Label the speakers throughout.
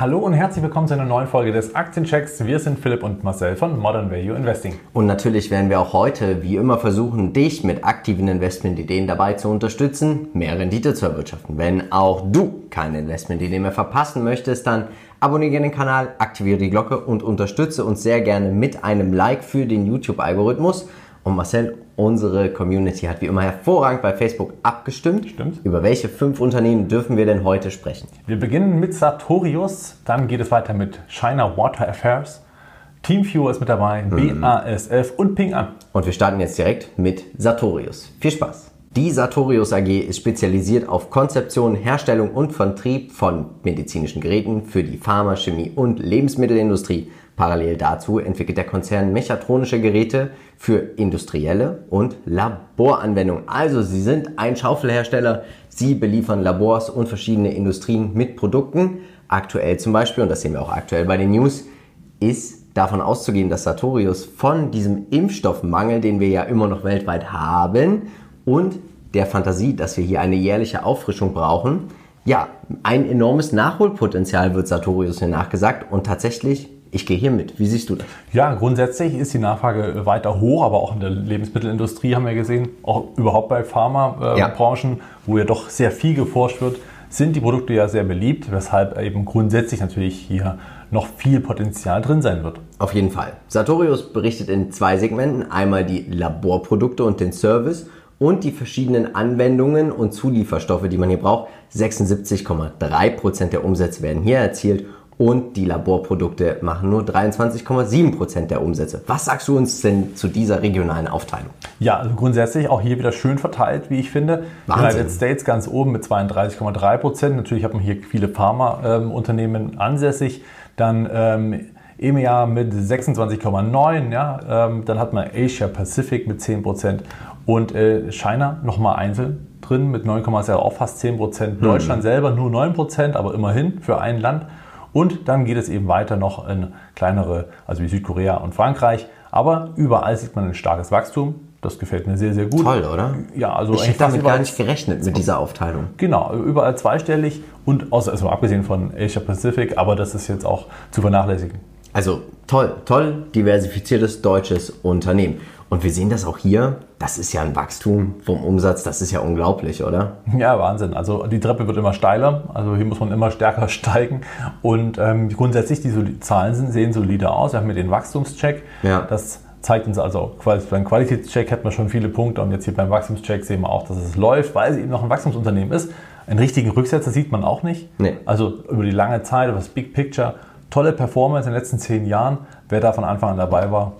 Speaker 1: Hallo und herzlich willkommen zu einer neuen Folge des Aktienchecks. Wir sind Philipp und Marcel von Modern Value Investing.
Speaker 2: Und natürlich werden wir auch heute, wie immer, versuchen, dich mit aktiven Investmentideen dabei zu unterstützen, mehr Rendite zu erwirtschaften. Wenn auch du keine Investmentidee mehr verpassen möchtest, dann abonniere den Kanal, aktiviere die Glocke und unterstütze uns sehr gerne mit einem Like für den YouTube-Algorithmus. Und Marcel, unsere Community hat wie immer hervorragend bei Facebook abgestimmt.
Speaker 1: Stimmt.
Speaker 2: Über welche fünf Unternehmen dürfen wir denn heute sprechen?
Speaker 1: Wir beginnen mit Sartorius, dann geht es weiter mit China Water Affairs, Teamviewer ist mit dabei, BASF und Ping An.
Speaker 2: Und wir starten jetzt direkt mit Sartorius. Viel Spaß! Die Sartorius AG ist spezialisiert auf Konzeption, Herstellung und Vertrieb von medizinischen Geräten für die Pharma-, Chemie- und Lebensmittelindustrie. Parallel dazu entwickelt der Konzern mechatronische Geräte für industrielle und Laboranwendungen. Also sie sind ein Schaufelhersteller, sie beliefern Labors und verschiedene Industrien mit Produkten. Aktuell zum Beispiel, und das sehen wir auch aktuell bei den News, ist davon auszugehen, dass Sartorius von diesem Impfstoffmangel, den wir ja immer noch weltweit haben, und der Fantasie, dass wir hier eine jährliche Auffrischung brauchen, ja, ein enormes Nachholpotenzial wird Sartorius hier nachgesagt und tatsächlich ich gehe hier mit. Wie siehst du das?
Speaker 1: Ja, grundsätzlich ist die Nachfrage weiter hoch, aber auch in der Lebensmittelindustrie haben wir gesehen, auch überhaupt bei Pharmabranchen, ja. wo ja doch sehr viel geforscht wird, sind die Produkte ja sehr beliebt, weshalb eben grundsätzlich natürlich hier noch viel Potenzial drin sein wird.
Speaker 2: Auf jeden Fall. Sartorius berichtet in zwei Segmenten, einmal die Laborprodukte und den Service und die verschiedenen Anwendungen und Zulieferstoffe, die man hier braucht. 76,3% der Umsätze werden hier erzielt und die Laborprodukte machen nur 23,7 Prozent der Umsätze. Was sagst du uns denn zu dieser regionalen Aufteilung?
Speaker 1: Ja, also grundsätzlich auch hier wieder schön verteilt, wie ich finde. Wahnsinn. United States ganz oben mit 32,3%. Prozent. Natürlich hat man hier viele Pharmaunternehmen ähm, ansässig. Dann ähm, EMEA mit 26,9, ja, ähm, dann hat man Asia Pacific mit 10% und äh, China nochmal einzeln drin mit 9,6, auch fast 10%. Hm. Deutschland selber nur 9%, aber immerhin für ein Land. Und dann geht es eben weiter noch in kleinere, also wie Südkorea und Frankreich. Aber überall sieht man ein starkes Wachstum. Das gefällt mir sehr, sehr gut.
Speaker 2: Toll, oder?
Speaker 1: Ja, also
Speaker 2: ich hätte damit gar nicht gerechnet mit dieser Aufteilung.
Speaker 1: Genau, überall zweistellig und außer, also abgesehen von Asia Pacific, aber das ist jetzt auch zu vernachlässigen.
Speaker 2: Also toll, toll diversifiziertes deutsches Unternehmen. Und wir sehen das auch hier. Das ist ja ein Wachstum vom Umsatz. Das ist ja unglaublich, oder?
Speaker 1: Ja, Wahnsinn. Also die Treppe wird immer steiler. Also hier muss man immer stärker steigen. Und ähm, grundsätzlich, die Zahlen sind, sehen solide aus. Wir haben hier den Wachstumscheck. Ja. Das zeigt uns also, beim Qualitätscheck hat man schon viele Punkte. Und jetzt hier beim Wachstumscheck sehen wir auch, dass es läuft, weil es eben noch ein Wachstumsunternehmen ist. Einen richtigen Rücksetzer sieht man auch nicht. Nee. Also über die lange Zeit, das Big Picture, tolle Performance in den letzten zehn Jahren. Wer da von Anfang an dabei war,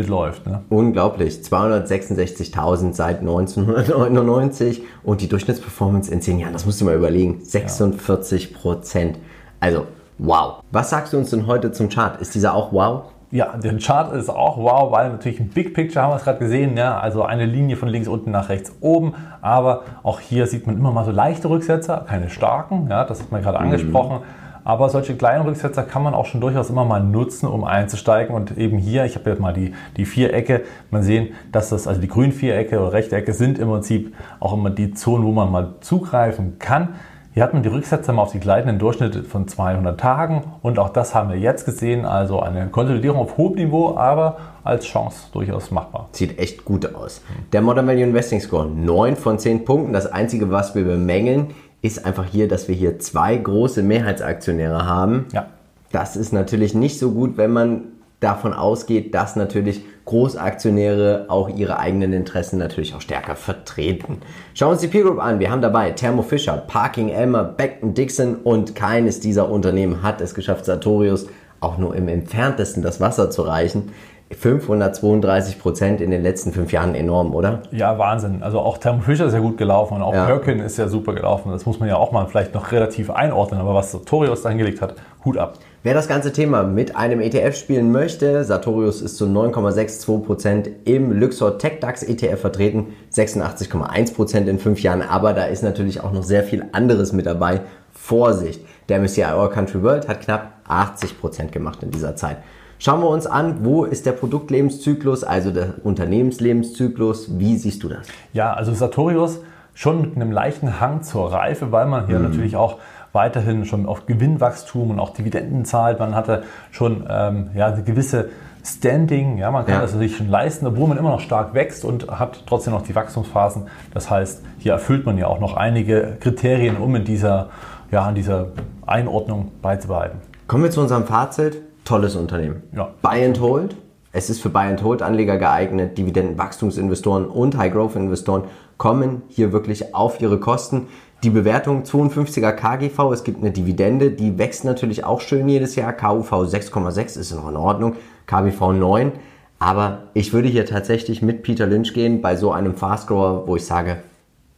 Speaker 1: das läuft. Ne?
Speaker 2: Unglaublich. 266.000 seit 1999 und die Durchschnittsperformance in 10 Jahren, das musst du mal überlegen, 46 Prozent. Also, wow. Was sagst du uns denn heute zum Chart? Ist dieser auch wow?
Speaker 1: Ja, der Chart ist auch wow, weil natürlich ein Big Picture haben wir es gerade gesehen, ja, also eine Linie von links unten nach rechts oben, aber auch hier sieht man immer mal so leichte Rücksetzer, keine starken, ja, das hat man gerade mhm. angesprochen. Aber solche kleinen Rücksetzer kann man auch schon durchaus immer mal nutzen, um einzusteigen. Und eben hier, ich habe jetzt mal die, die Vierecke, man sehen, dass das, also die grünen Vierecke oder Rechtecke sind im Prinzip auch immer die Zonen, wo man mal zugreifen kann. Hier hat man die Rücksetzer mal auf die gleitenden Durchschnitte von 200 Tagen und auch das haben wir jetzt gesehen, also eine Konsolidierung auf hohem Niveau, aber als Chance durchaus machbar.
Speaker 2: Sieht echt gut aus. Der Modern Value Investing Score 9 von 10 Punkten. Das Einzige, was wir bemängeln, ist einfach hier, dass wir hier zwei große Mehrheitsaktionäre haben. Ja. Das ist natürlich nicht so gut, wenn man davon ausgeht, dass natürlich Großaktionäre auch ihre eigenen Interessen natürlich auch stärker vertreten. Schauen wir uns die Peer Group an. Wir haben dabei Thermo Fisher, Parking Elmer, Beckton Dixon und keines dieser Unternehmen hat es geschafft, Sartorius auch nur im entferntesten das Wasser zu reichen. 532 Prozent in den letzten fünf Jahren enorm, oder?
Speaker 1: Ja, Wahnsinn. Also auch Thermo Fisher ist ja gut gelaufen und auch ja. Perkin ist ja super gelaufen. Das muss man ja auch mal vielleicht noch relativ einordnen. Aber was Sartorius da hingelegt hat, Hut ab.
Speaker 2: Wer das ganze Thema mit einem ETF spielen möchte, Sartorius ist zu 9,62 Prozent im Luxor Tech DAX ETF vertreten, 86,1 Prozent in fünf Jahren. Aber da ist natürlich auch noch sehr viel anderes mit dabei. Vorsicht! Der MSCI All Country World hat knapp 80% gemacht in dieser Zeit. Schauen wir uns an, wo ist der Produktlebenszyklus, also der Unternehmenslebenszyklus. Wie siehst du das?
Speaker 1: Ja, also Sartorius schon mit einem leichten Hang zur Reife, weil man hier mhm. natürlich auch weiterhin schon auf Gewinnwachstum und auch Dividenden zahlt. Man hatte schon ähm, ja, eine gewisse Standing, ja, man kann ja. das sich schon leisten, obwohl man immer noch stark wächst und hat trotzdem noch die Wachstumsphasen. Das heißt, hier erfüllt man ja auch noch einige Kriterien, um in dieser, ja, in dieser Einordnung beizubehalten.
Speaker 2: Kommen wir zu unserem Fazit. Tolles Unternehmen. Ja. Buy and Hold. Es ist für Buy and Hold Anleger geeignet. Dividendenwachstumsinvestoren und High Growth Investoren kommen hier wirklich auf ihre Kosten. Die Bewertung 52er KGV, es gibt eine Dividende, die wächst natürlich auch schön jedes Jahr. KUV 6,6 ist noch in Ordnung, KBV 9. Aber ich würde hier tatsächlich mit Peter Lynch gehen bei so einem Fast Grower, wo ich sage,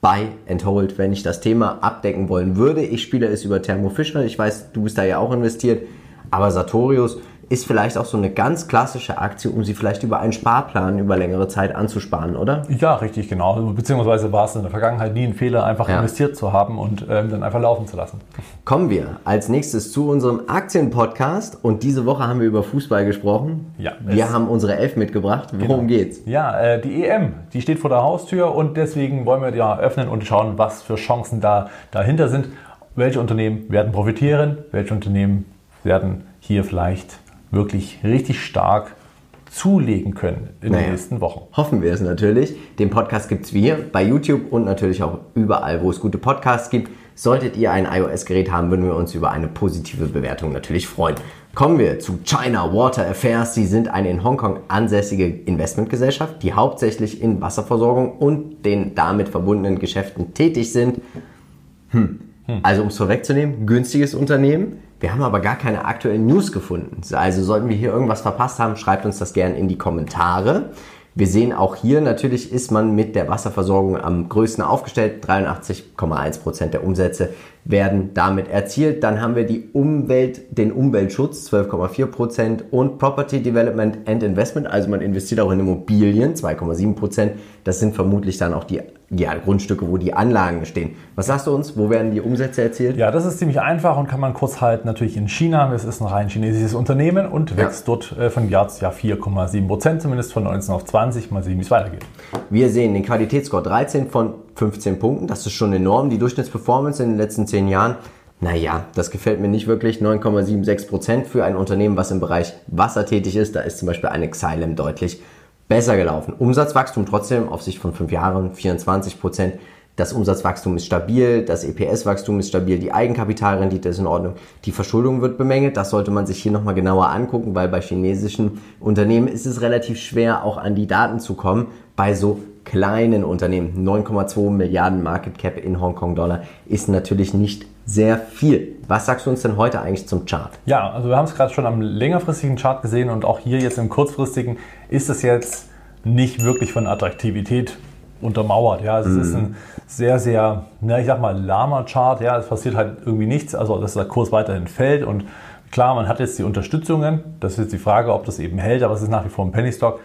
Speaker 2: buy and hold, wenn ich das Thema abdecken wollen würde. Ich spiele es über Thermo Fisher. Ich weiß, du bist da ja auch investiert. Aber Sartorius ist vielleicht auch so eine ganz klassische Aktie, um sie vielleicht über einen Sparplan über längere Zeit anzusparen, oder?
Speaker 1: Ja, richtig, genau. Beziehungsweise war es in der Vergangenheit nie ein Fehler, einfach ja. investiert zu haben und ähm, dann einfach laufen zu lassen.
Speaker 2: Kommen wir als nächstes zu unserem Aktienpodcast und diese Woche haben wir über Fußball gesprochen. Ja. Wir haben unsere Elf mitgebracht. Worum genau. geht's?
Speaker 1: Ja, äh, die EM, die steht vor der Haustür und deswegen wollen wir ja öffnen und schauen, was für Chancen da dahinter sind. Welche Unternehmen werden profitieren? Welche Unternehmen werden hier vielleicht wirklich richtig stark zulegen können in naja, den nächsten Wochen.
Speaker 2: Hoffen wir es natürlich. Den Podcast gibt es wie hier bei YouTube und natürlich auch überall, wo es gute Podcasts gibt. Solltet ihr ein iOS-Gerät haben, würden wir uns über eine positive Bewertung natürlich freuen. Kommen wir zu China Water Affairs. Sie sind eine in Hongkong ansässige Investmentgesellschaft, die hauptsächlich in Wasserversorgung und den damit verbundenen Geschäften tätig sind. Hm. Hm. Also um es vorwegzunehmen, günstiges Unternehmen, wir haben aber gar keine aktuellen News gefunden. Also sollten wir hier irgendwas verpasst haben, schreibt uns das gerne in die Kommentare. Wir sehen auch hier, natürlich ist man mit der Wasserversorgung am größten aufgestellt. 83,1 Prozent der Umsätze werden damit erzielt. Dann haben wir die Umwelt, den Umweltschutz, 12,4 Prozent und Property Development and Investment. Also man investiert auch in Immobilien, 2,7%. Prozent. Das sind vermutlich dann auch die ja, Grundstücke, wo die Anlagen stehen. Was sagst du uns? Wo werden die Umsätze erzielt?
Speaker 1: Ja, das ist ziemlich einfach und kann man kurz halten. Natürlich in China. Es ist ein rein chinesisches Unternehmen und wächst ja. dort äh, von Jahr zu Jahr 4,7 Prozent, zumindest von 19 auf 20. Mal sehen, wie es weitergeht.
Speaker 2: Wir sehen den Qualitätsscore 13 von 15 Punkten. Das ist schon enorm. Die Durchschnittsperformance in den letzten 10 Jahren. Naja, das gefällt mir nicht wirklich. 9,76 Prozent für ein Unternehmen, was im Bereich Wasser tätig ist. Da ist zum Beispiel eine Xylem deutlich besser gelaufen. Umsatzwachstum trotzdem auf Sicht von fünf Jahren 24 Prozent. Das Umsatzwachstum ist stabil, das EPS-Wachstum ist stabil, die Eigenkapitalrendite ist in Ordnung, die Verschuldung wird bemängelt. Das sollte man sich hier nochmal genauer angucken, weil bei chinesischen Unternehmen ist es relativ schwer, auch an die Daten zu kommen. Bei so kleinen Unternehmen, 9,2 Milliarden Market Cap in Hongkong-Dollar, ist natürlich nicht sehr viel. Was sagst du uns denn heute eigentlich zum Chart?
Speaker 1: Ja, also wir haben es gerade schon am längerfristigen Chart gesehen und auch hier jetzt im kurzfristigen ist es jetzt nicht wirklich von Attraktivität untermauert. Ja, es mm. ist ein sehr, sehr, na, ich sag mal, lahmer Chart. Ja, es passiert halt irgendwie nichts. Also, dass der Kurs weiterhin fällt und klar, man hat jetzt die Unterstützungen. Das ist jetzt die Frage, ob das eben hält, aber es ist nach wie vor ein Penny Stock.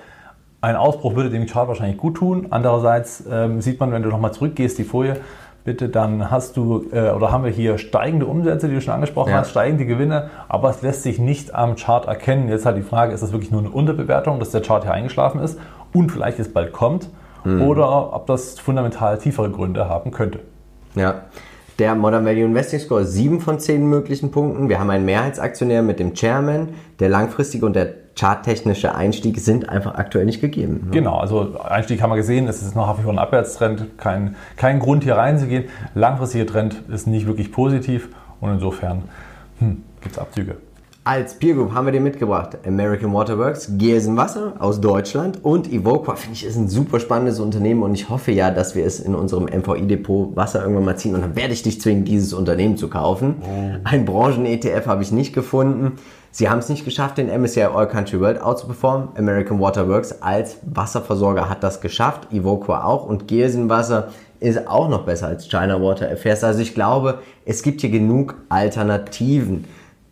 Speaker 1: Ein Ausbruch würde dem Chart wahrscheinlich gut tun. Andererseits ähm, sieht man, wenn du nochmal zurückgehst, die Folie, bitte, dann hast du äh, oder haben wir hier steigende Umsätze, die du schon angesprochen ja. hast, steigende Gewinne, aber es lässt sich nicht am Chart erkennen. Jetzt halt die Frage, ist das wirklich nur eine Unterbewertung, dass der Chart hier eingeschlafen ist und vielleicht es bald kommt mhm. oder ob das fundamental tiefere Gründe haben könnte.
Speaker 2: Ja. Der Modern Value Investing Score ist 7 von 10 möglichen Punkten. Wir haben einen Mehrheitsaktionär mit dem Chairman. Der langfristige und der charttechnische Einstieg sind einfach aktuell nicht gegeben.
Speaker 1: Ne? Genau, also Einstieg haben wir gesehen, es ist noch ein Abwärtstrend, kein, kein Grund hier reinzugehen. Langfristiger Trend ist nicht wirklich positiv und insofern hm, gibt es Abzüge.
Speaker 2: Als Peer Group haben wir dir mitgebracht American Waterworks, GSN Wasser aus Deutschland und Evoqua, finde ich, ist ein super spannendes Unternehmen und ich hoffe ja, dass wir es in unserem MVI-Depot Wasser irgendwann mal ziehen und dann werde ich dich zwingen, dieses Unternehmen zu kaufen. Oh. Ein Branchen-ETF habe ich nicht gefunden. Sie haben es nicht geschafft, den MSCI All Country World outzuperformen. American Waterworks als Wasserversorger hat das geschafft, Evoqua auch und GSN Wasser ist auch noch besser als China Water Affairs. Also ich glaube, es gibt hier genug Alternativen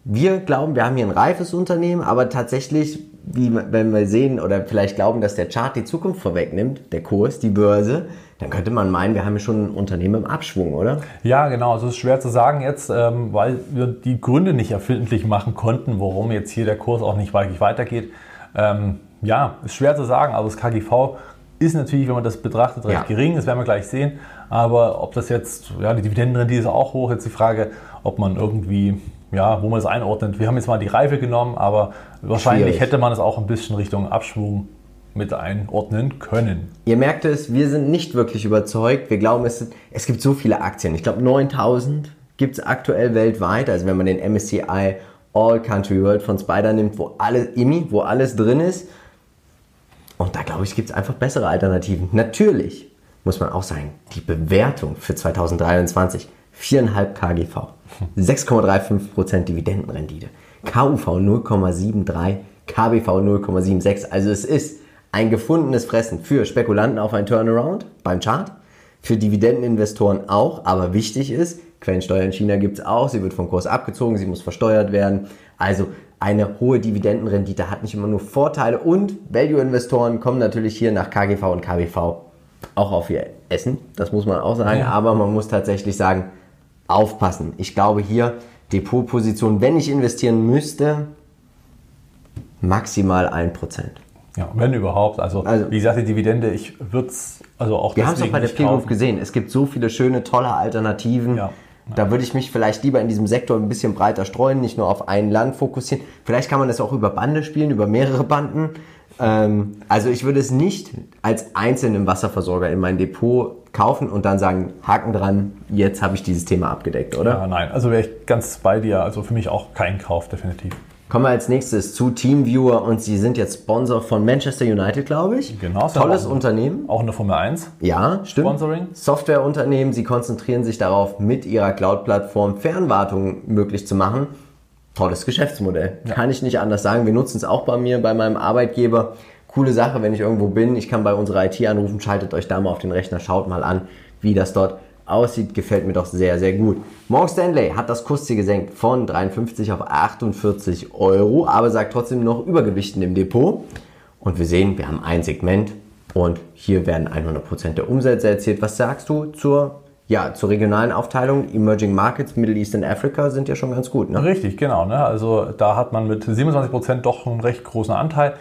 Speaker 2: wir glauben, wir haben hier ein reifes Unternehmen, aber tatsächlich, wie wenn wir sehen oder vielleicht glauben, dass der Chart die Zukunft vorwegnimmt, der Kurs, die Börse, dann könnte man meinen, wir haben ja schon ein Unternehmen im Abschwung, oder?
Speaker 1: Ja, genau. Also es ist schwer zu sagen jetzt, ähm, weil wir die Gründe nicht erfindlich machen konnten, warum jetzt hier der Kurs auch nicht wirklich weitergeht. Ähm, ja, ist schwer zu sagen, aber das KGV ist natürlich, wenn man das betrachtet, recht
Speaker 2: Ja.
Speaker 1: gering. Das werden wir gleich sehen. Aber ob das jetzt, ja, die Dividendenrendite ist auch hoch. Jetzt die Frage, ob man irgendwie, ja, wo man das einordnet. Wir haben jetzt mal die Reife genommen, aber wahrscheinlich
Speaker 2: Schwierig.
Speaker 1: hätte man es auch ein bisschen Richtung Abschwung mit einordnen können.
Speaker 2: Ihr merkt es, wir sind nicht wirklich überzeugt. Wir glauben, es, es gibt so viele Aktien. Ich glaube, 9000 gibt es aktuell weltweit. Also wenn man den MSCI All Country World von Spider nimmt, wo alles, IMI, wo alles drin ist. Und da glaube ich, gibt es einfach bessere Alternativen. Natürlich muss man auch sagen, die Bewertung für 2023, 4,5 KGV, 6,35% Dividendenrendite, KUV 0,73, KBV 0,76. Also es ist ein gefundenes Fressen für Spekulanten auf ein Turnaround beim Chart, für Dividendeninvestoren auch, aber wichtig ist, Quellensteuer in China gibt es auch, sie wird vom Kurs abgezogen, sie muss versteuert werden. Also eine hohe Dividendenrendite hat nicht immer nur Vorteile und Value-Investoren kommen natürlich hier nach KGV und KBV auch auf ihr Essen, das muss man auch sagen,
Speaker 1: Ja.
Speaker 2: aber man muss tatsächlich sagen, aufpassen. Ich glaube hier, Depotposition, wenn ich investieren müsste, maximal 1%.
Speaker 1: Ja, wenn überhaupt. Also,
Speaker 2: Also-
Speaker 1: wie gesagt, die Dividende, ich würde es also auch
Speaker 2: Wir haben es auch bei der
Speaker 1: nicht
Speaker 2: Peer Group
Speaker 1: kaufen.
Speaker 2: gesehen. Es gibt so viele schöne, tolle Alternativen.
Speaker 1: Ja.
Speaker 2: Da würde ich mich vielleicht lieber in diesem Sektor ein bisschen breiter streuen, nicht nur auf ein Land fokussieren. Vielleicht kann man das auch über Bande spielen, über mehrere Banden. Ähm, also ich würde es nicht als einzelnen Wasserversorger in mein Depot kaufen und dann sagen, Haken dran, jetzt habe ich dieses Thema abgedeckt, oder?
Speaker 1: Ja, nein, also wäre ich ganz bei dir. Also für mich auch kein Kauf, definitiv.
Speaker 2: Kommen wir als nächstes zu Teamviewer und sie sind jetzt Sponsor von Manchester United, glaube ich.
Speaker 1: Genau, ja
Speaker 2: Tolles
Speaker 1: auch-
Speaker 2: Unternehmen.
Speaker 1: Auch in der Formel 1.
Speaker 2: Ja, stimmt.
Speaker 1: Sponsoring?
Speaker 2: Softwareunternehmen, sie konzentrieren sich darauf, mit ihrer Cloud-Plattform Fernwartung möglich zu machen. Tolles Geschäftsmodell. Kann ich nicht anders sagen. Wir nutzen es auch bei mir, bei meinem Arbeitgeber. Coole Sache, wenn ich irgendwo bin. Ich kann bei unserer IT anrufen, schaltet euch da mal auf den Rechner, schaut mal an, wie das dort aussieht. Gefällt mir doch sehr, sehr gut. Morgan Stanley hat das Kursziel gesenkt von 53 auf 48 Euro, aber sagt trotzdem noch Übergewichten im Depot. Und wir sehen, wir haben ein Segment und hier werden 100% der Umsätze erzielt. Was sagst du zur, ja, zur regionalen Aufteilung? Emerging Markets, Middle East und Africa sind ja schon ganz gut, ne?
Speaker 1: Richtig, genau. Ne? Also da hat man mit 27% doch einen recht großen Anteil.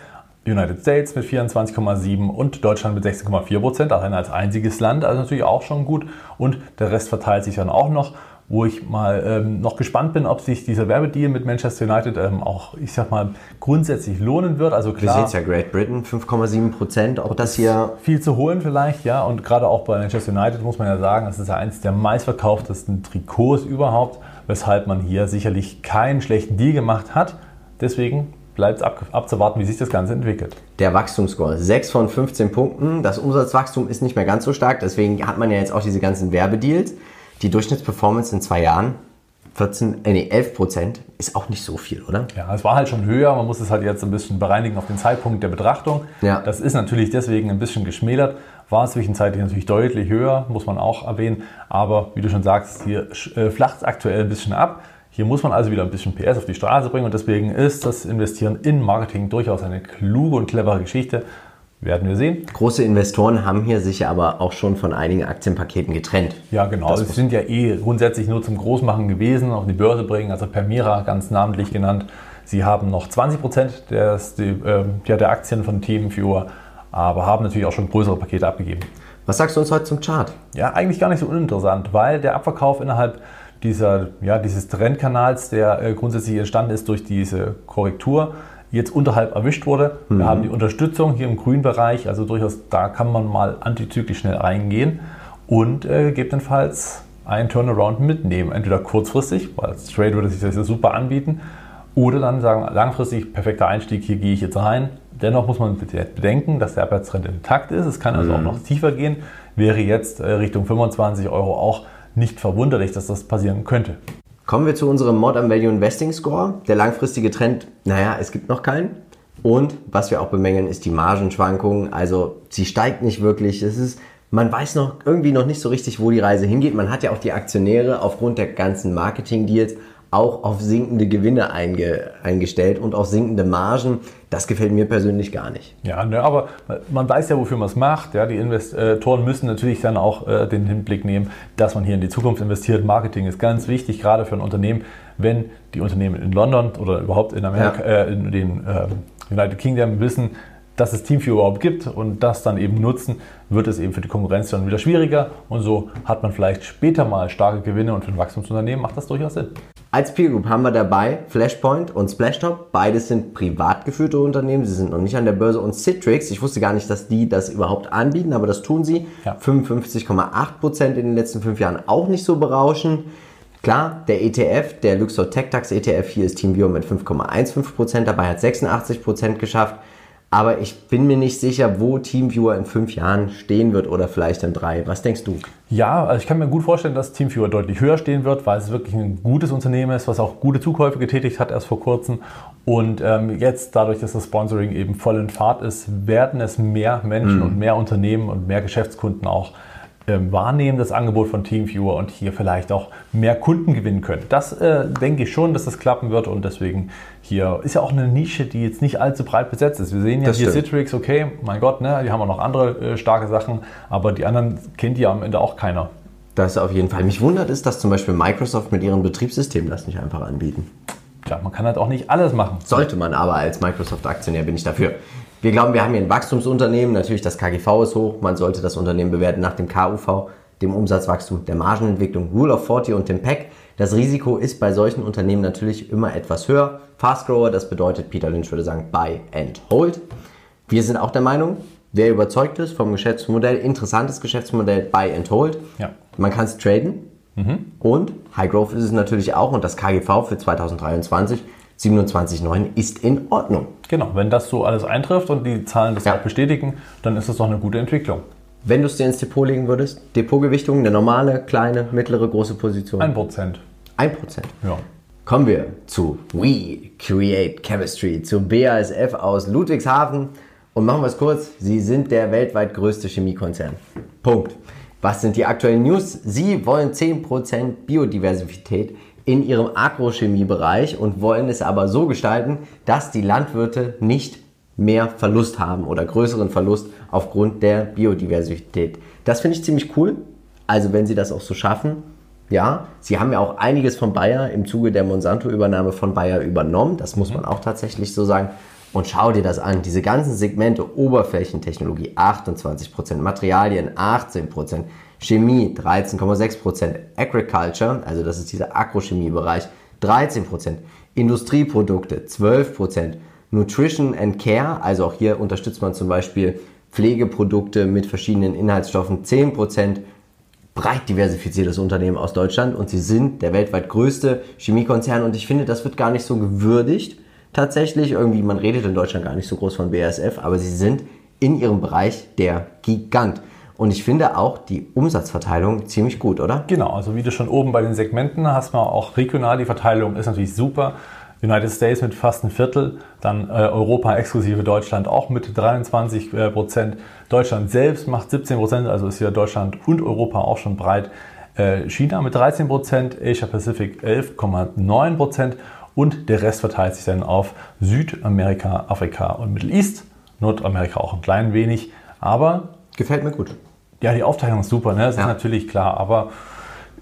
Speaker 1: United States mit 24,7 und Deutschland mit 16,4 Prozent, allein als einziges Land, also natürlich auch schon gut. Und der Rest verteilt sich dann auch noch, wo ich mal ähm, noch gespannt bin, ob sich dieser Werbedeal mit Manchester United ähm, auch, ich sag mal, grundsätzlich lohnen wird. Also
Speaker 2: Wir
Speaker 1: klar,
Speaker 2: sehen es ja, Great Britain 5,7%. Ob das hier
Speaker 1: viel zu holen vielleicht, ja. Und gerade auch bei Manchester United muss man ja sagen, das ist ja eines der meistverkauftesten Trikots überhaupt, weshalb man hier sicherlich keinen schlechten Deal gemacht hat. Deswegen bleibt es ab, abzuwarten, wie sich das Ganze entwickelt.
Speaker 2: der Wachstumsscore 6 von 15 Punkten. Das Umsatzwachstum ist nicht mehr ganz so stark, deswegen hat man ja jetzt auch diese ganzen Werbedeals. Die Durchschnittsperformance in zwei Jahren 14, äh, nee, 11% ist auch nicht so viel, oder?
Speaker 1: Ja, es war halt schon höher, man muss es halt jetzt ein bisschen bereinigen auf den Zeitpunkt der Betrachtung.
Speaker 2: Ja.
Speaker 1: Das ist natürlich deswegen ein bisschen geschmälert, war zwischenzeitlich natürlich deutlich höher, muss man auch erwähnen. Aber wie du schon sagst, hier äh, flacht es aktuell ein bisschen ab. Hier muss man also wieder ein bisschen PS auf die Straße bringen und deswegen ist das Investieren in Marketing durchaus eine kluge und clevere Geschichte. Werden wir sehen.
Speaker 2: Große Investoren haben hier sich aber auch schon von einigen Aktienpaketen getrennt.
Speaker 1: Ja, genau. Sie sind ja eh grundsätzlich nur zum Großmachen gewesen, auf die Börse bringen, also Permira ganz namentlich genannt. Sie haben noch 20 Prozent des, die, ähm, ja, der Aktien von TeamViewer, aber haben natürlich auch schon größere Pakete abgegeben.
Speaker 2: Was sagst du uns heute zum Chart?
Speaker 1: Ja, eigentlich gar nicht so uninteressant, weil der Abverkauf innerhalb dieser, ja, dieses Trendkanals, der äh, grundsätzlich entstanden ist durch diese Korrektur, jetzt unterhalb erwischt wurde. Wir haben die Unterstützung hier im grünen Bereich, also durchaus da kann man mal antizyklisch schnell reingehen und äh, gegebenenfalls einen Turnaround mitnehmen. Entweder kurzfristig, weil als Trade würde sich das ja super anbieten, oder dann sagen, langfristig perfekter Einstieg, hier gehe ich jetzt rein. Dennoch muss man bedenken, dass der Abwärtstrend intakt ist. Es kann also auch noch tiefer gehen. Wäre jetzt äh, Richtung 25 Euro auch nicht verwunderlich, dass das passieren könnte.
Speaker 2: Kommen wir zu unserem Modern Value Investing Score. Der langfristige Trend, naja, es gibt noch keinen. Und was wir auch bemängeln, ist die Margenschwankung. Also sie steigt nicht wirklich. Es ist, man weiß noch irgendwie noch nicht so richtig, wo die Reise hingeht. Man hat ja auch die Aktionäre aufgrund der ganzen Marketing-Deals auch auf sinkende Gewinne einge, eingestellt und auf sinkende Margen. Das gefällt mir persönlich gar nicht.
Speaker 1: Ja, ne, aber man weiß ja, wofür man es macht. Ja, die Investoren müssen natürlich dann auch äh, den Hinblick nehmen, dass man hier in die Zukunft investiert. Marketing ist ganz wichtig, gerade für ein Unternehmen, wenn die Unternehmen in London oder überhaupt in Amerika, ja. äh, in den äh, United Kingdom wissen, dass es Teamviewer überhaupt gibt und das dann eben nutzen, wird es eben für die Konkurrenz dann wieder schwieriger und so hat man vielleicht später mal starke Gewinne und für ein Wachstumsunternehmen macht das durchaus Sinn.
Speaker 2: Als Peer Group haben wir dabei Flashpoint und Splashtop. Beides sind privat geführte Unternehmen. Sie sind noch nicht an der Börse. Und Citrix, ich wusste gar nicht, dass die das überhaupt anbieten, aber das tun sie. Ja. 55,8% in den letzten fünf Jahren auch nicht so berauschend. Klar, der ETF, der Luxor TechDAX ETF, hier ist TeamViewer mit 5,15%, dabei hat 86% geschafft. Aber ich bin mir nicht sicher, wo TeamViewer in fünf Jahren stehen wird oder vielleicht in drei. Was denkst du?
Speaker 1: Ja, also ich kann mir gut vorstellen, dass TeamViewer deutlich höher stehen wird, weil es wirklich ein gutes Unternehmen ist, was auch gute Zukäufe getätigt hat erst vor kurzem. Und ähm, jetzt, dadurch, dass das Sponsoring eben voll in Fahrt ist, werden es mehr Menschen mhm. und mehr Unternehmen und mehr Geschäftskunden auch ähm, wahrnehmen, das Angebot von TeamViewer und hier vielleicht auch mehr Kunden gewinnen können. Das äh, denke ich schon, dass das klappen wird und deswegen hier ist ja auch eine Nische, die jetzt nicht allzu breit besetzt ist. Wir sehen ja das hier stimmt. Citrix, okay, mein Gott, ne, die haben auch noch andere äh, starke Sachen, aber die anderen kennt ja am Ende auch keiner.
Speaker 2: Das auf jeden Fall. Mich wundert ist, dass zum Beispiel Microsoft mit ihrem Betriebssystem das nicht einfach anbieten.
Speaker 1: Tja, man kann halt auch nicht alles machen.
Speaker 2: Sollte man aber als Microsoft-Aktionär bin ich dafür. Wir glauben, wir haben hier ein Wachstumsunternehmen. Natürlich, das KGV ist hoch. Man sollte das Unternehmen bewerten nach dem KUV, dem Umsatzwachstum, der Margenentwicklung, Rule of 40 und dem PEC. Das Risiko ist bei solchen Unternehmen natürlich immer etwas höher. Fast Grower, das bedeutet, Peter Lynch würde sagen, buy and hold. Wir sind auch der Meinung, wer überzeugt ist vom Geschäftsmodell, interessantes Geschäftsmodell, buy and hold. Ja. Man kann es traden. Mhm. Und High Growth ist es natürlich auch und das KGV für 2023 27,9 ist in Ordnung.
Speaker 1: Genau, wenn das so alles eintrifft und die Zahlen das ja. auch bestätigen, dann ist das doch eine gute Entwicklung.
Speaker 2: Wenn du es dir ins Depot legen würdest, Depotgewichtung, eine normale, kleine, mittlere, große Position?
Speaker 1: Ein Prozent.
Speaker 2: Ein Prozent? Ja. Kommen wir zu We Create Chemistry, zu BASF aus Ludwigshafen. Und machen wir es kurz, sie sind der weltweit größte Chemiekonzern. Punkt. Was sind die aktuellen News? Sie wollen 10% Biodiversität in ihrem Agrochemiebereich und wollen es aber so gestalten, dass die Landwirte nicht mehr Verlust haben oder größeren Verlust aufgrund der Biodiversität. Das finde ich ziemlich cool. Also wenn sie das auch so schaffen, ja, sie haben ja auch einiges von Bayer im Zuge der Monsanto-Übernahme von Bayer übernommen. Das muss man auch tatsächlich so sagen. Und schau dir das an. Diese ganzen Segmente, Oberflächentechnologie 28%, Materialien 18%, Chemie 13,6%, Agriculture, also das ist dieser Agrochemiebereich, 13%, Industrieprodukte 12%, Nutrition and Care, also auch hier unterstützt man zum Beispiel Pflegeprodukte mit verschiedenen Inhaltsstoffen 10%, breit diversifiziertes Unternehmen aus Deutschland und sie sind der weltweit größte Chemiekonzern und ich finde, das wird gar nicht so gewürdigt. Tatsächlich, irgendwie, man redet in Deutschland gar nicht so groß von BASF, aber sie sind in ihrem Bereich der Gigant. Und ich finde auch die Umsatzverteilung ziemlich gut, oder?
Speaker 1: Genau, also wie du schon oben bei den Segmenten hast, man auch regional die Verteilung ist natürlich super. United States mit fast ein Viertel, dann äh, Europa exklusive Deutschland auch mit 23 äh, Prozent. Deutschland selbst macht 17 Prozent, also ist ja Deutschland und Europa auch schon breit. Äh, China mit 13 Prozent, Asia Pacific 11,9 Prozent und der Rest verteilt sich dann auf Südamerika, Afrika und Middle East. Nordamerika auch ein klein wenig, aber
Speaker 2: Gefällt mir gut.
Speaker 1: Ja, die Aufteilung ist super, ne? das ja. ist natürlich klar, aber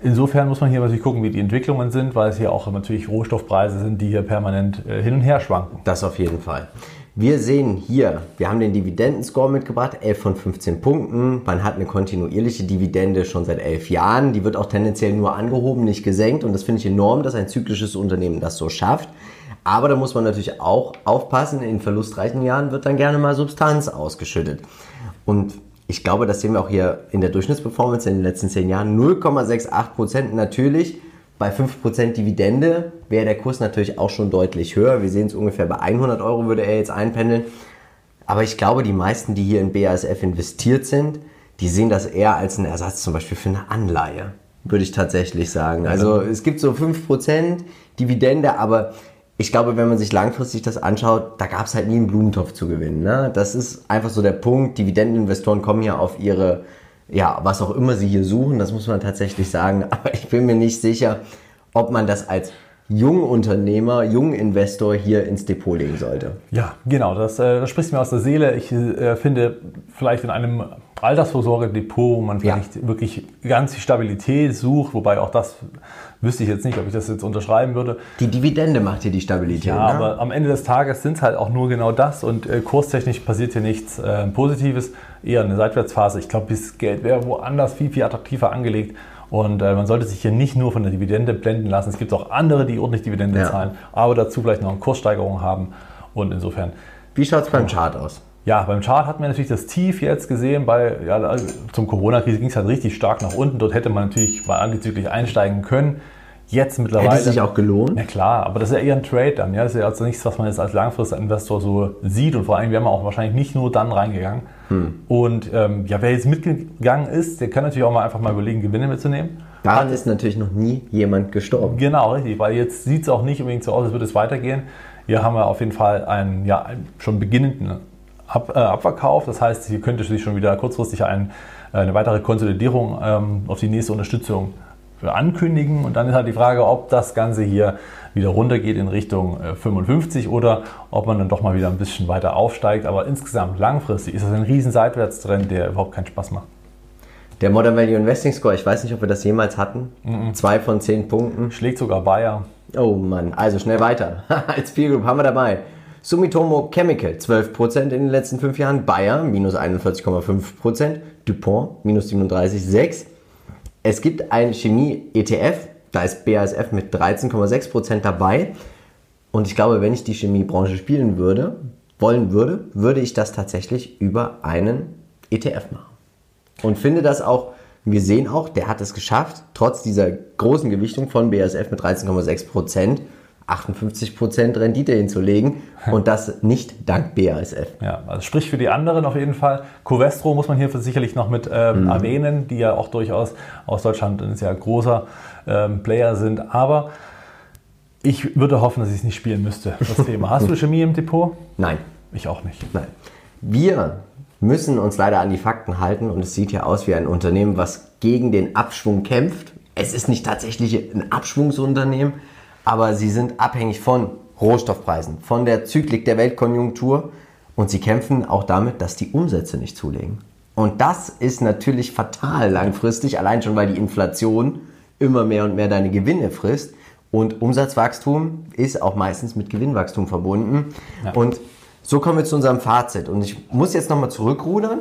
Speaker 1: insofern muss man hier natürlich gucken, wie die Entwicklungen sind, weil es hier auch natürlich Rohstoffpreise sind, die hier permanent äh, hin und her schwanken.
Speaker 2: Das auf jeden Fall. Wir sehen hier, wir haben den Dividendenscore mitgebracht, 11 von 15 Punkten. Man hat eine kontinuierliche Dividende schon seit 11 Jahren. Die wird auch tendenziell nur angehoben, nicht gesenkt. Und das finde ich enorm, dass ein zyklisches Unternehmen das so schafft. Aber da muss man natürlich auch aufpassen, in verlustreichen Jahren wird dann gerne mal Substanz ausgeschüttet. Und ich glaube, das sehen wir auch hier in der Durchschnittsperformance in den letzten zehn Jahren. 0,68% natürlich. Bei 5% Dividende wäre der Kurs natürlich auch schon deutlich höher. Wir sehen es ungefähr bei 100 Euro würde er jetzt einpendeln. Aber ich glaube, die meisten, die hier in BASF investiert sind, die sehen das eher als einen Ersatz zum Beispiel für eine Anleihe, würde ich tatsächlich sagen. Also es gibt so 5% Dividende, aber ich glaube, wenn man sich langfristig das anschaut, da gab es halt nie einen Blumentopf zu gewinnen. Ne? Das ist einfach so der Punkt. Dividendeninvestoren kommen ja auf ihre, ja, was auch immer sie hier suchen, das muss man tatsächlich sagen. Aber ich bin mir nicht sicher, ob man das als Jungunternehmer, Junginvestor hier ins Depot legen sollte?
Speaker 1: Ja, genau, das, äh, das spricht mir aus der Seele. Ich äh, finde, vielleicht in einem Altersvorsorgedepot, wo man vielleicht ja. wirklich ganz die Stabilität sucht, wobei auch das wüsste ich jetzt nicht, ob ich das jetzt unterschreiben würde.
Speaker 2: Die Dividende macht hier die Stabilität.
Speaker 1: Ja, ne? aber am Ende des Tages sind es halt auch nur genau das und äh, kurstechnisch passiert hier nichts äh, Positives, eher eine Seitwärtsphase. Ich glaube, das Geld wäre woanders viel, viel attraktiver angelegt. Und äh, man sollte sich hier nicht nur von der Dividende blenden lassen. Es gibt auch andere, die ordentlich Dividende ja. zahlen, aber dazu vielleicht noch eine Kurssteigerung haben. Und insofern.
Speaker 2: Wie schaut es beim Chart aus?
Speaker 1: Ja, beim Chart hat man natürlich das Tief jetzt gesehen. Bei, ja, zum Corona-Krise ging es halt richtig stark nach unten. Dort hätte man natürlich mal angezüglich einsteigen können. Jetzt mittlerweile. Hätte
Speaker 2: es sich auch gelohnt?
Speaker 1: Ja klar, aber das ist ja eher ein Trade dann. Ja? Das ist ja also nichts, was man jetzt als Langfristinvestor so sieht. Und vor allem wäre man auch wahrscheinlich nicht nur dann reingegangen. Hm. Und ähm, ja, wer jetzt mitgegangen ist, der kann natürlich auch mal einfach mal überlegen, Gewinne mitzunehmen.
Speaker 2: Daran ist natürlich noch nie jemand gestorben.
Speaker 1: Genau, richtig. Weil jetzt sieht es auch nicht unbedingt so aus, als würde es weitergehen. Hier haben wir auf jeden Fall einen, ja, einen schon beginnenden Ab, äh, Abverkauf. Das heißt, hier könnte sich schon wieder kurzfristig ein, äh, eine weitere Konsolidierung ähm, auf die nächste Unterstützung ankündigen. Und dann ist halt die Frage, ob das Ganze hier wieder runtergeht in Richtung 55 äh, oder ob man dann doch mal wieder ein bisschen weiter aufsteigt. Aber insgesamt langfristig ist das ein riesen Seitwärtstrend, der überhaupt keinen Spaß macht.
Speaker 2: Der Modern Value Investing Score, ich weiß nicht, ob wir das jemals hatten. Mhm. Zwei von zehn Punkten.
Speaker 1: Schlägt sogar Bayer.
Speaker 2: Oh Mann, also schnell weiter. Als Peer Group haben wir dabei Sumitomo Chemical 12% in den letzten fünf Jahren, Bayer minus 41,5%, DuPont minus 37,6%. Es gibt ein Chemie-ETF, da ist BASF mit 13,6% dabei. Und ich glaube, wenn ich die Chemiebranche spielen würde, wollen würde, würde ich das tatsächlich über einen ETF machen. Und finde das auch, wir sehen auch, der hat es geschafft, trotz dieser großen Gewichtung von BASF mit 13,6 58% Rendite hinzulegen und das nicht dank BASF.
Speaker 1: Ja, also sprich für die anderen auf jeden Fall. Covestro muss man hier sicherlich noch mit ähm, mhm. erwähnen, die ja auch durchaus aus Deutschland ein sehr großer ähm, Player sind. Aber ich würde hoffen, dass ich es nicht spielen müsste, das Thema. Hast du Chemie im Depot?
Speaker 2: Nein.
Speaker 1: Ich auch nicht.
Speaker 2: Nein. Wir müssen uns leider an die Fakten halten und es sieht ja aus wie ein Unternehmen, was gegen den Abschwung kämpft. Es ist nicht tatsächlich ein Abschwungsunternehmen, aber sie sind abhängig von Rohstoffpreisen, von der Zyklik der Weltkonjunktur und sie kämpfen auch damit, dass die Umsätze nicht zulegen. Und das ist natürlich fatal langfristig, allein schon weil die Inflation immer mehr und mehr deine Gewinne frisst. Und Umsatzwachstum ist auch meistens mit Gewinnwachstum verbunden. Ja. Und so kommen wir zu unserem Fazit. Und ich muss jetzt nochmal zurückrudern.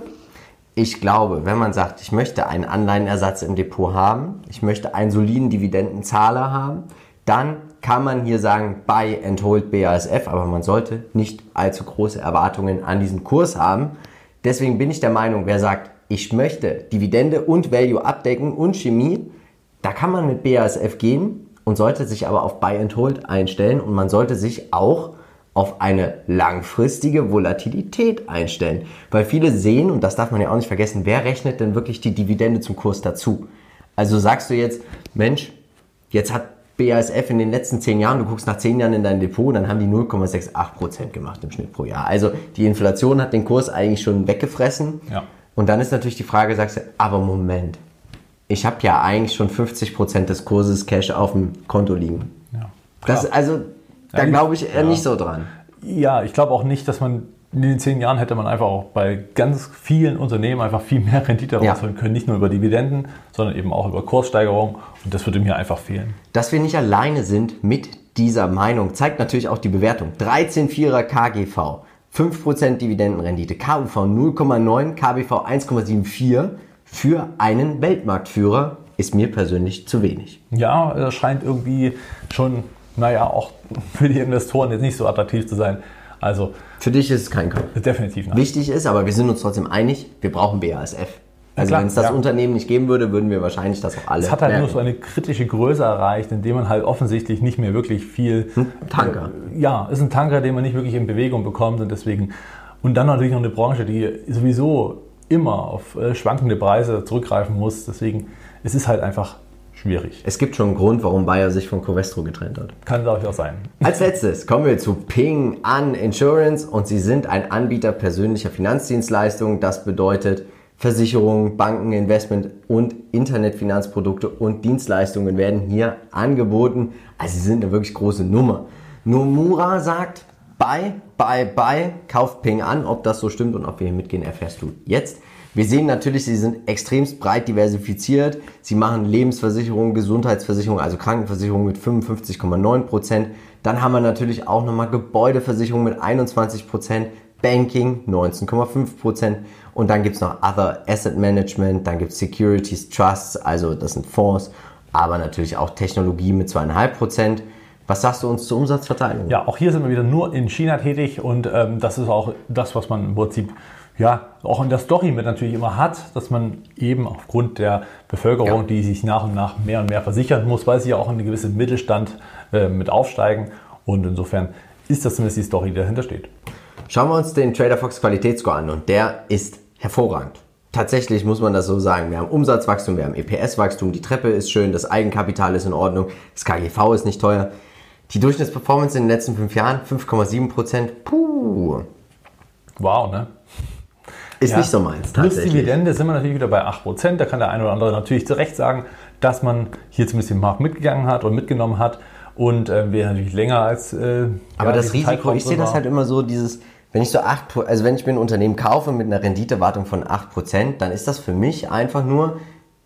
Speaker 2: Ich glaube, wenn man sagt, ich möchte einen Anleihenersatz im Depot haben, ich möchte einen soliden Dividendenzahler haben, dann kann man hier sagen, buy and hold BASF, aber man sollte nicht allzu große Erwartungen an diesen Kurs haben. Deswegen bin ich der Meinung, wer sagt, ich möchte Dividende und Value abdecken und Chemie, da kann man mit BASF gehen und sollte sich aber auf Buy and Hold einstellen und man sollte sich auch auf eine langfristige Volatilität einstellen. Weil viele sehen, und das darf man ja auch nicht vergessen, wer rechnet denn wirklich die Dividende zum Kurs dazu? Also sagst du jetzt, Mensch, jetzt hat BASF in den letzten zehn Jahren, du guckst nach zehn Jahren in dein Depot, dann haben die 0,68% gemacht im Schnitt pro Jahr. Also die Inflation hat den Kurs eigentlich schon weggefressen. Ja. Und dann ist natürlich die Frage, sagst du, aber Moment, ich habe ja eigentlich schon 50% des Kurses Cash auf dem Konto liegen. Ja. Das, also, da ja, glaube ich eher nicht so dran.
Speaker 1: Ja, ich glaube auch nicht, dass man in den zehn Jahren hätte man einfach auch bei ganz vielen Unternehmen einfach viel mehr Rendite rausholen ja. können. Nicht nur über Dividenden, sondern eben auch über Kurssteigerung. Und das würde mir einfach fehlen.
Speaker 2: Dass wir nicht alleine sind mit dieser Meinung, zeigt natürlich auch die Bewertung. 13,4er KGV, 5% Dividendenrendite, KUV 0,9, KBV 1,74 für einen Weltmarktführer ist mir persönlich zu wenig.
Speaker 1: Ja, das scheint irgendwie schon, naja, auch für die Investoren jetzt nicht so attraktiv zu sein. Also
Speaker 2: für dich ist es kein Kauf.
Speaker 1: Definitiv
Speaker 2: nein. Wichtig ist, aber wir sind uns trotzdem einig, wir brauchen BASF. Also wenn es das ja. Unternehmen nicht geben würde, würden wir wahrscheinlich das auch alle.
Speaker 1: Es hat halt merken. nur so eine kritische Größe erreicht, indem man halt offensichtlich nicht mehr wirklich viel.
Speaker 2: Hm? Tanker.
Speaker 1: Äh, ja, ist ein Tanker, den man nicht wirklich in Bewegung bekommt und deswegen. Und dann natürlich noch eine Branche, die sowieso immer auf äh, schwankende Preise zurückgreifen muss. Deswegen es ist halt einfach schwierig.
Speaker 2: Es gibt schon einen Grund, warum Bayer sich von Covestro getrennt hat.
Speaker 1: Kann glaube ich auch sein.
Speaker 2: Als letztes kommen wir zu Ping An Insurance und sie sind ein Anbieter persönlicher Finanzdienstleistungen. Das bedeutet Versicherungen, Banken, Investment und Internetfinanzprodukte und Dienstleistungen werden hier angeboten. Also sie sind eine wirklich große Nummer. Nomura sagt, buy, buy, buy, kauft Ping an. Ob das so stimmt und ob wir hier mitgehen, erfährst du jetzt. Wir sehen natürlich, sie sind extremst breit diversifiziert. Sie machen Lebensversicherung, Gesundheitsversicherung, also Krankenversicherung mit 55,9 Prozent. Dann haben wir natürlich auch nochmal Gebäudeversicherung mit 21 Prozent, Banking 19,5 Prozent und dann gibt es noch Other Asset Management, dann gibt es Securities Trusts, also das sind Fonds, aber natürlich auch Technologie mit 2,5 Prozent. Was sagst du uns zur Umsatzverteilung?
Speaker 1: Ja, auch hier sind wir wieder nur in China tätig und ähm, das ist auch das, was man im Prinzip ja, auch in der Story mit natürlich immer hat, dass man eben aufgrund der Bevölkerung, ja. die sich nach und nach mehr und mehr versichern muss, weil sie ja auch in einen gewissen Mittelstand äh, mit aufsteigen. Und insofern ist das zumindest die Story, die dahinter steht.
Speaker 2: Schauen wir uns den Trader Fox Qualitätsscore an und der ist hervorragend. Tatsächlich muss man das so sagen. Wir haben Umsatzwachstum, wir haben EPS-Wachstum, die Treppe ist schön, das Eigenkapital ist in Ordnung, das KGV ist nicht teuer. Die Durchschnittsperformance in den letzten fünf Jahren 5,7 Prozent. Puh.
Speaker 1: Wow, ne?
Speaker 2: Ist ja. nicht so meins.
Speaker 1: Plus Dividende sind wir natürlich wieder bei 8%. Da kann der eine oder andere natürlich zu Recht sagen, dass man hier zumindest den Markt mitgegangen hat und mitgenommen hat. Und äh, wäre natürlich länger als. Äh,
Speaker 2: Aber ja, das Risiko, ich sehe das halt immer so, dieses, wenn ich so 8, also wenn ich mir ein Unternehmen kaufe mit einer Renditewartung von 8%, dann ist das für mich einfach nur,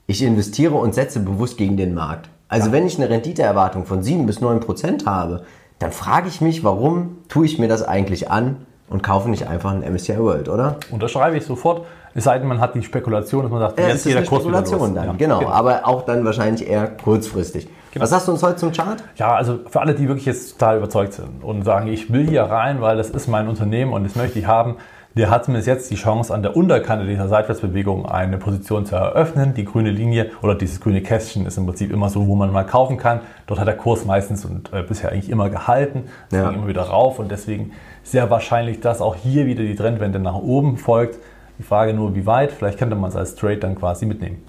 Speaker 2: ich investiere und setze bewusst gegen den Markt. Also ja. wenn ich eine Renditeerwartung von 7 bis 9% habe, dann frage ich mich, warum tue ich mir das eigentlich an? und kaufe nicht einfach ein MSCI World, oder?
Speaker 1: Unterschreibe ich sofort. Es sei denn, man hat die Spekulation, dass man sagt,
Speaker 2: ja, jetzt geht der Kurs Spekulation dann, ja, genau, genau, Aber auch dann wahrscheinlich eher kurzfristig. Genau. Was hast du uns heute zum Chart?
Speaker 1: Ja, also für alle, die wirklich jetzt total überzeugt sind und sagen, ich will hier rein, weil das ist mein Unternehmen und das möchte ich haben, der hat zumindest jetzt die Chance, an der Unterkante dieser Seitwärtsbewegung eine Position zu eröffnen. Die grüne Linie oder dieses grüne Kästchen ist im Prinzip immer so, wo man mal kaufen kann. Dort hat der Kurs meistens und äh, bisher eigentlich immer gehalten. Es ja. ging immer wieder rauf und deswegen sehr wahrscheinlich, dass auch hier wieder die Trendwende nach oben folgt. Die Frage nur, wie weit. Vielleicht könnte man es als Trade dann quasi mitnehmen.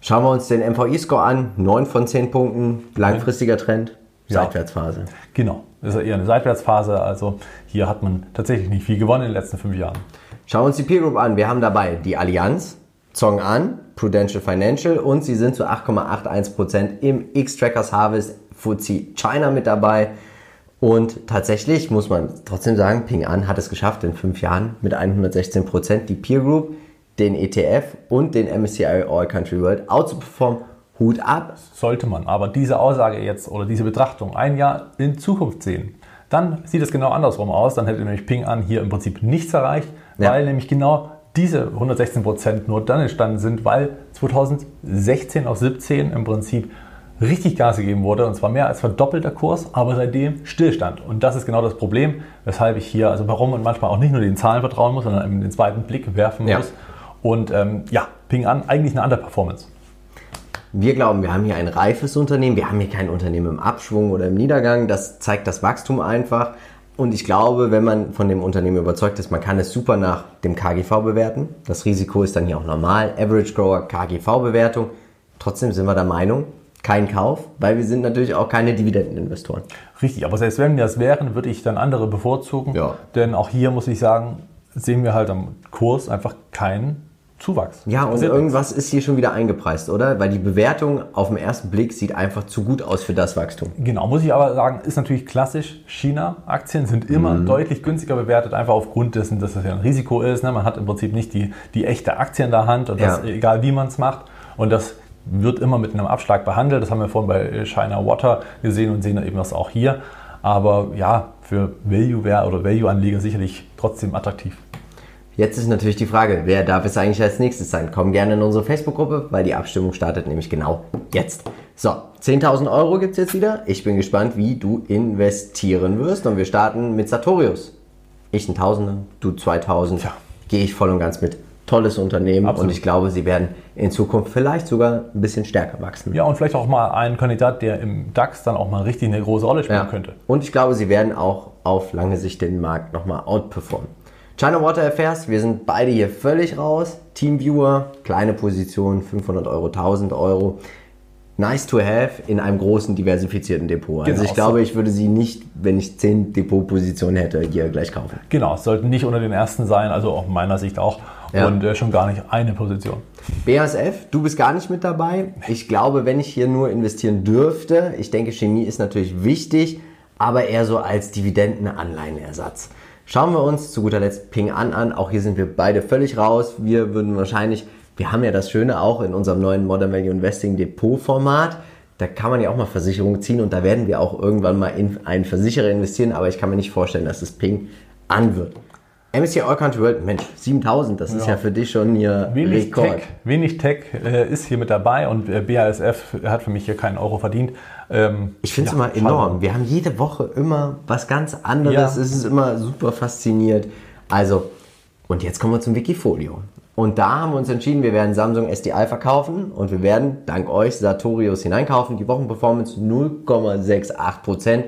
Speaker 2: Schauen wir uns den MVI-Score an. 9 von 10 Punkten, langfristiger Trend, ja. Seitwärtsphase.
Speaker 1: Genau, das ist eher eine Seitwärtsphase. Also hier hat man tatsächlich nicht viel gewonnen in den letzten fünf Jahren.
Speaker 2: Schauen wir uns die Peer Group an. Wir haben dabei die Allianz, Zong An, Prudential Financial und sie sind zu 8,81% im X-Trackers Harvest FTSE China mit dabei. Und tatsächlich muss man trotzdem sagen, Ping An hat es geschafft, in fünf Jahren mit 116% die Peer Group, den ETF und den MSCI All Country World out zu performen. Hut ab.
Speaker 1: Sollte man aber diese Aussage jetzt oder diese Betrachtung ein Jahr in Zukunft sehen, dann sieht es genau andersrum aus. Dann hätte nämlich Ping An hier im Prinzip nichts erreicht, ja. weil nämlich genau diese 116% nur dann entstanden sind, weil 2016 auf 17 im Prinzip richtig Gas gegeben wurde und zwar mehr als verdoppelter Kurs, aber seitdem Stillstand. Und das ist genau das Problem, weshalb ich hier, also warum man manchmal auch nicht nur den Zahlen vertrauen muss, sondern den zweiten Blick werfen ja. muss. Und ähm, ja, Ping an, eigentlich eine andere Performance.
Speaker 2: Wir glauben, wir haben hier ein reifes Unternehmen, wir haben hier kein Unternehmen im Abschwung oder im Niedergang, das zeigt das Wachstum einfach. Und ich glaube, wenn man von dem Unternehmen überzeugt ist, man kann es super nach dem KGV bewerten. Das Risiko ist dann hier auch normal. Average Grower KGV-Bewertung. Trotzdem sind wir der Meinung, kein Kauf, weil wir sind natürlich auch keine Dividendeninvestoren.
Speaker 1: Richtig, aber selbst wenn wir das wären, würde ich dann andere bevorzugen. Ja. Denn auch hier muss ich sagen, sehen wir halt am Kurs einfach keinen Zuwachs.
Speaker 2: Ja, und irgendwas ist hier schon wieder eingepreist, oder? Weil die Bewertung auf den ersten Blick sieht einfach zu gut aus für das Wachstum.
Speaker 1: Genau, muss ich aber sagen, ist natürlich klassisch. China-Aktien sind immer mhm. deutlich günstiger bewertet, einfach aufgrund dessen, dass es ja ein Risiko ist. Ne? Man hat im Prinzip nicht die, die echte Aktie in der Hand und das, ja. egal wie man es macht. Und das wird immer mit einem Abschlag behandelt. Das haben wir vorhin bei China Water gesehen und sehen eben das auch hier. Aber ja, für Value-Ware oder Value-Anleger sicherlich trotzdem attraktiv.
Speaker 2: Jetzt ist natürlich die Frage, wer darf es eigentlich als nächstes sein? Komm gerne in unsere Facebook-Gruppe, weil die Abstimmung startet nämlich genau jetzt. So, 10.000 Euro gibt es jetzt wieder. Ich bin gespannt, wie du investieren wirst. Und wir starten mit Sartorius. Ich ein Tausender, du 2000. Ja. Gehe ich voll und ganz mit tolles Unternehmen Absolut. und ich glaube, sie werden in Zukunft vielleicht sogar ein bisschen stärker wachsen.
Speaker 1: Ja, und vielleicht auch mal ein Kandidat, der im DAX dann auch mal richtig eine große Rolle spielen ja. könnte.
Speaker 2: Und ich glaube, sie werden auch auf lange Sicht den Markt nochmal outperformen. China Water Affairs, wir sind beide hier völlig raus. Teamviewer, kleine Position, 500 Euro, 1000 Euro nice to have in einem großen diversifizierten Depot. Also genau, ich glaube, ich würde sie nicht, wenn ich zehn Depotpositionen hätte, hier gleich kaufen.
Speaker 1: Genau, es sollten nicht unter den ersten sein, also aus meiner Sicht auch. ja. und äh, schon gar nicht eine Position.
Speaker 2: BASF, du bist gar nicht mit dabei. Ich glaube, wenn ich hier nur investieren dürfte, ich denke, Chemie ist natürlich wichtig, aber eher so als Dividendenanleihenersatz. Schauen wir uns zu guter Letzt Ping an an. Auch hier sind wir beide völlig raus. Wir würden wahrscheinlich, wir haben ja das Schöne auch in unserem neuen Modern Value Investing Depot Format. Da kann man ja auch mal Versicherungen ziehen und da werden wir auch irgendwann mal in einen Versicherer investieren, aber ich kann mir nicht vorstellen, dass das Ping an wird. MSCI All Country World, Mensch, 7000, das ja. ist ja für dich schon hier
Speaker 1: wenig Rekord. Tech, wenig Tech äh, ist hier mit dabei und äh, BASF hat für mich hier keinen Euro verdient.
Speaker 2: Ähm, ich finde es ja, immer enorm. Schade. Wir haben jede Woche immer was ganz anderes. Ja. Es ist immer super fasziniert. Also, und jetzt kommen wir zum Wikifolio. Und da haben wir uns entschieden, wir werden Samsung SDI verkaufen und wir werden dank euch Sartorius hineinkaufen. Die Wochenperformance 0,68 Prozent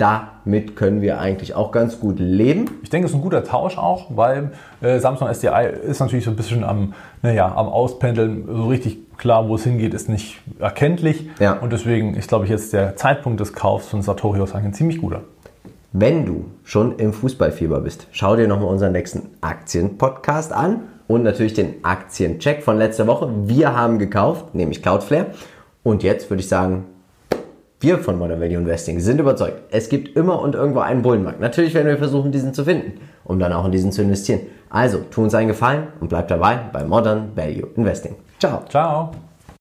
Speaker 2: damit können wir eigentlich auch ganz gut leben.
Speaker 1: Ich denke, es ist ein guter Tausch auch, weil äh, Samsung SDI ist natürlich so ein bisschen am, naja, am Auspendeln. So richtig klar, wo es hingeht, ist nicht erkenntlich. Ja. Und deswegen ist, glaube ich, jetzt der Zeitpunkt des Kaufs von Sartorius ein ziemlich guter.
Speaker 2: Wenn du schon im Fußballfieber bist, schau dir nochmal unseren nächsten Aktien-Podcast an und natürlich den Aktiencheck von letzter Woche. Wir haben gekauft, nämlich Cloudflare. Und jetzt würde ich sagen, wir von Modern Value Investing sind überzeugt, es gibt immer und irgendwo einen Bullenmarkt. Natürlich werden wir versuchen, diesen zu finden, um dann auch in diesen zu investieren. Also, tu uns einen Gefallen und bleib dabei bei Modern Value Investing. Ciao.
Speaker 1: Ciao.